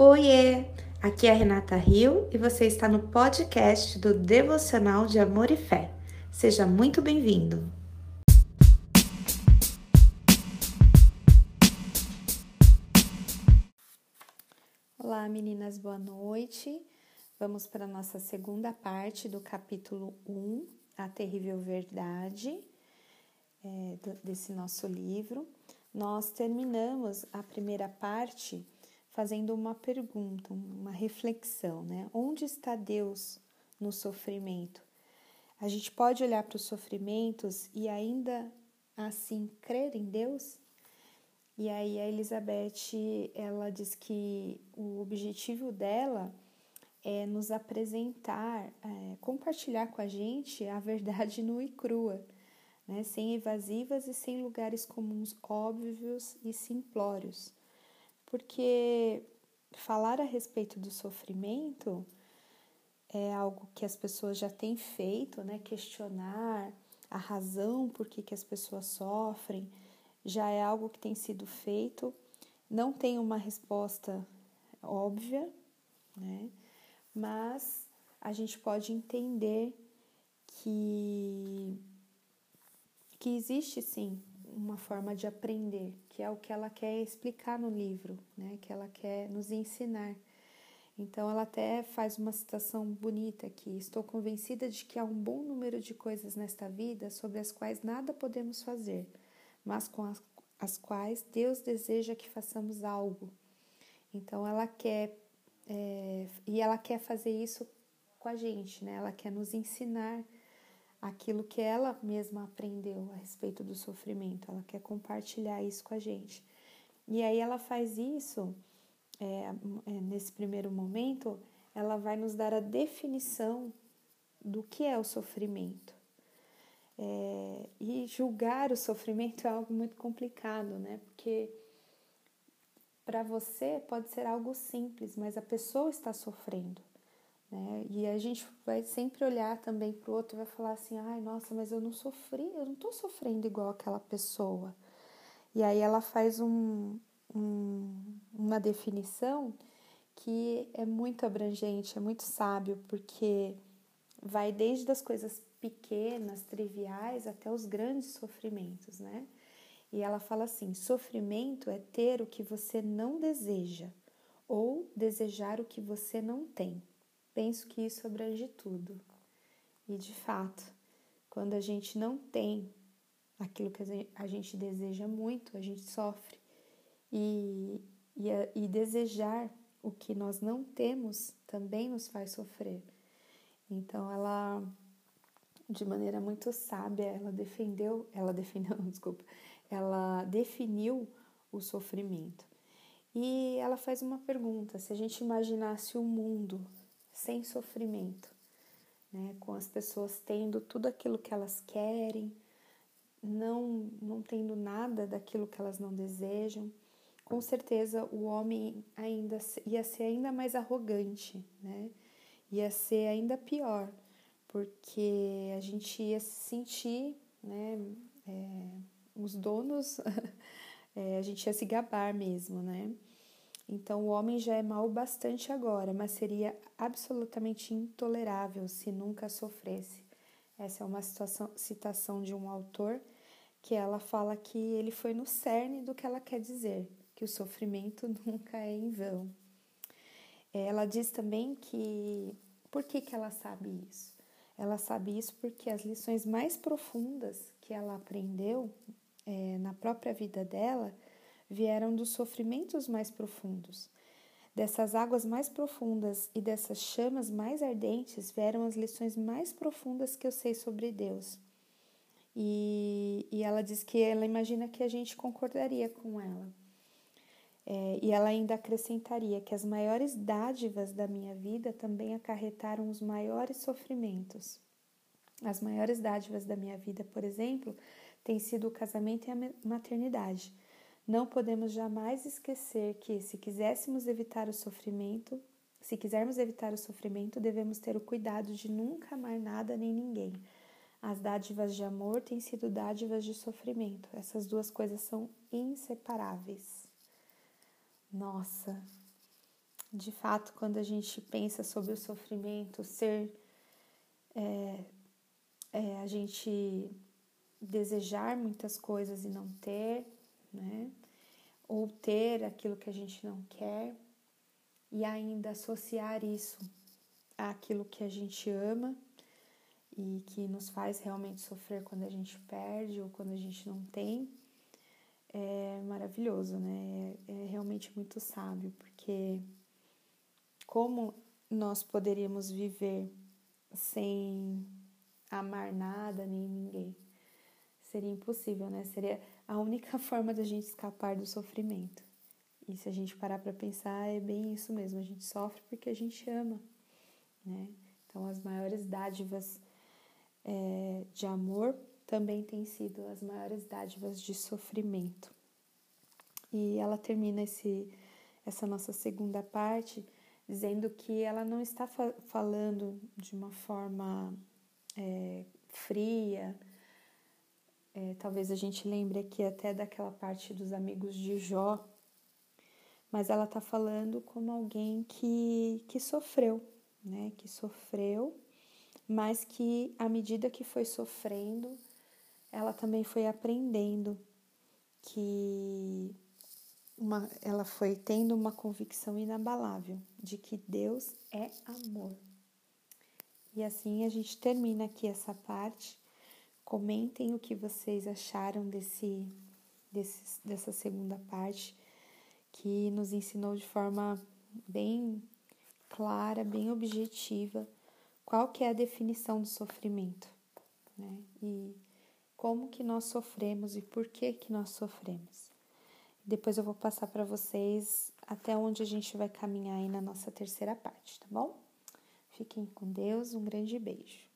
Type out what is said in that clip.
Oiê! Aqui é a Renata Rio e você está no podcast do Devocional de Amor e Fé. Seja muito bem-vindo! Olá, meninas, boa noite. Vamos para a nossa segunda parte do capítulo 1, A Terrível Verdade, é, desse nosso livro. Nós terminamos a primeira parte fazendo uma pergunta, uma reflexão, né? Onde está Deus no sofrimento? A gente pode olhar para os sofrimentos e ainda assim crer em Deus? E aí a Elizabeth, ela diz que o objetivo dela é nos apresentar, é, compartilhar com a gente a verdade nua e crua, né? sem evasivas e sem lugares comuns óbvios e simplórios porque falar a respeito do sofrimento é algo que as pessoas já têm feito, né? Questionar a razão por que, que as pessoas sofrem já é algo que tem sido feito, não tem uma resposta óbvia, né? Mas a gente pode entender que, que existe sim uma forma de aprender, que é o que ela quer explicar no livro, né? Que ela quer nos ensinar. Então ela até faz uma citação bonita aqui: Estou convencida de que há um bom número de coisas nesta vida sobre as quais nada podemos fazer, mas com as, as quais Deus deseja que façamos algo. Então ela quer é, e ela quer fazer isso com a gente, né? Ela quer nos ensinar aquilo que ela mesma aprendeu a respeito do sofrimento. Ela quer compartilhar isso com a gente. E aí ela faz isso, é, é, nesse primeiro momento, ela vai nos dar a definição do que é o sofrimento. É, e julgar o sofrimento é algo muito complicado, né? Porque para você pode ser algo simples, mas a pessoa está sofrendo. Né? E a gente vai sempre olhar também para o outro e vai falar assim: ai, nossa, mas eu não sofri, eu não estou sofrendo igual aquela pessoa. E aí ela faz um, um, uma definição que é muito abrangente, é muito sábio, porque vai desde as coisas pequenas, triviais, até os grandes sofrimentos, né? E ela fala assim: sofrimento é ter o que você não deseja ou desejar o que você não tem. Penso que isso abrange tudo. E de fato, quando a gente não tem aquilo que a gente deseja muito, a gente sofre. E, e, e desejar o que nós não temos também nos faz sofrer. Então ela, de maneira muito sábia, ela defendeu, ela defendeu, desculpa, ela definiu o sofrimento. E ela faz uma pergunta: se a gente imaginasse o mundo sem sofrimento, né? com as pessoas tendo tudo aquilo que elas querem, não, não tendo nada daquilo que elas não desejam, com certeza o homem ainda ia ser ainda mais arrogante, né? ia ser ainda pior, porque a gente ia se sentir, né? É, os donos, é, a gente ia se gabar mesmo, né? Então, o homem já é mal bastante agora, mas seria absolutamente intolerável se nunca sofresse. Essa é uma situação, citação de um autor que ela fala que ele foi no cerne do que ela quer dizer, que o sofrimento nunca é em vão. Ela diz também que por que, que ela sabe isso? Ela sabe isso porque as lições mais profundas que ela aprendeu é, na própria vida dela vieram dos sofrimentos mais profundos. Dessas águas mais profundas e dessas chamas mais ardentes vieram as lições mais profundas que eu sei sobre Deus. E, e ela diz que ela imagina que a gente concordaria com ela. É, e ela ainda acrescentaria que as maiores dádivas da minha vida também acarretaram os maiores sofrimentos. As maiores dádivas da minha vida, por exemplo, têm sido o casamento e a maternidade. Não podemos jamais esquecer que, se quiséssemos evitar o sofrimento, se quisermos evitar o sofrimento, devemos ter o cuidado de nunca amar nada nem ninguém. As dádivas de amor têm sido dádivas de sofrimento. Essas duas coisas são inseparáveis. Nossa, de fato, quando a gente pensa sobre o sofrimento, ser é, é, a gente desejar muitas coisas e não ter, né? Ou ter aquilo que a gente não quer e ainda associar isso àquilo que a gente ama e que nos faz realmente sofrer quando a gente perde ou quando a gente não tem, é maravilhoso, né? É, é realmente muito sábio, porque como nós poderíamos viver sem amar nada nem ninguém? Seria impossível, né? Seria a única forma da gente escapar do sofrimento. E se a gente parar para pensar, é bem isso mesmo. A gente sofre porque a gente ama, né? Então, as maiores dádivas é, de amor também têm sido as maiores dádivas de sofrimento. E ela termina esse, essa nossa segunda parte dizendo que ela não está fa falando de uma forma é, fria. É, talvez a gente lembre aqui até daquela parte dos amigos de Jó, mas ela está falando como alguém que, que sofreu, né? Que sofreu, mas que à medida que foi sofrendo, ela também foi aprendendo que uma, ela foi tendo uma convicção inabalável de que Deus é amor. E assim a gente termina aqui essa parte. Comentem o que vocês acharam desse, desse dessa segunda parte que nos ensinou de forma bem clara, bem objetiva, qual que é a definição do sofrimento, né? E como que nós sofremos e por que que nós sofremos. Depois eu vou passar para vocês até onde a gente vai caminhar aí na nossa terceira parte, tá bom? Fiquem com Deus, um grande beijo.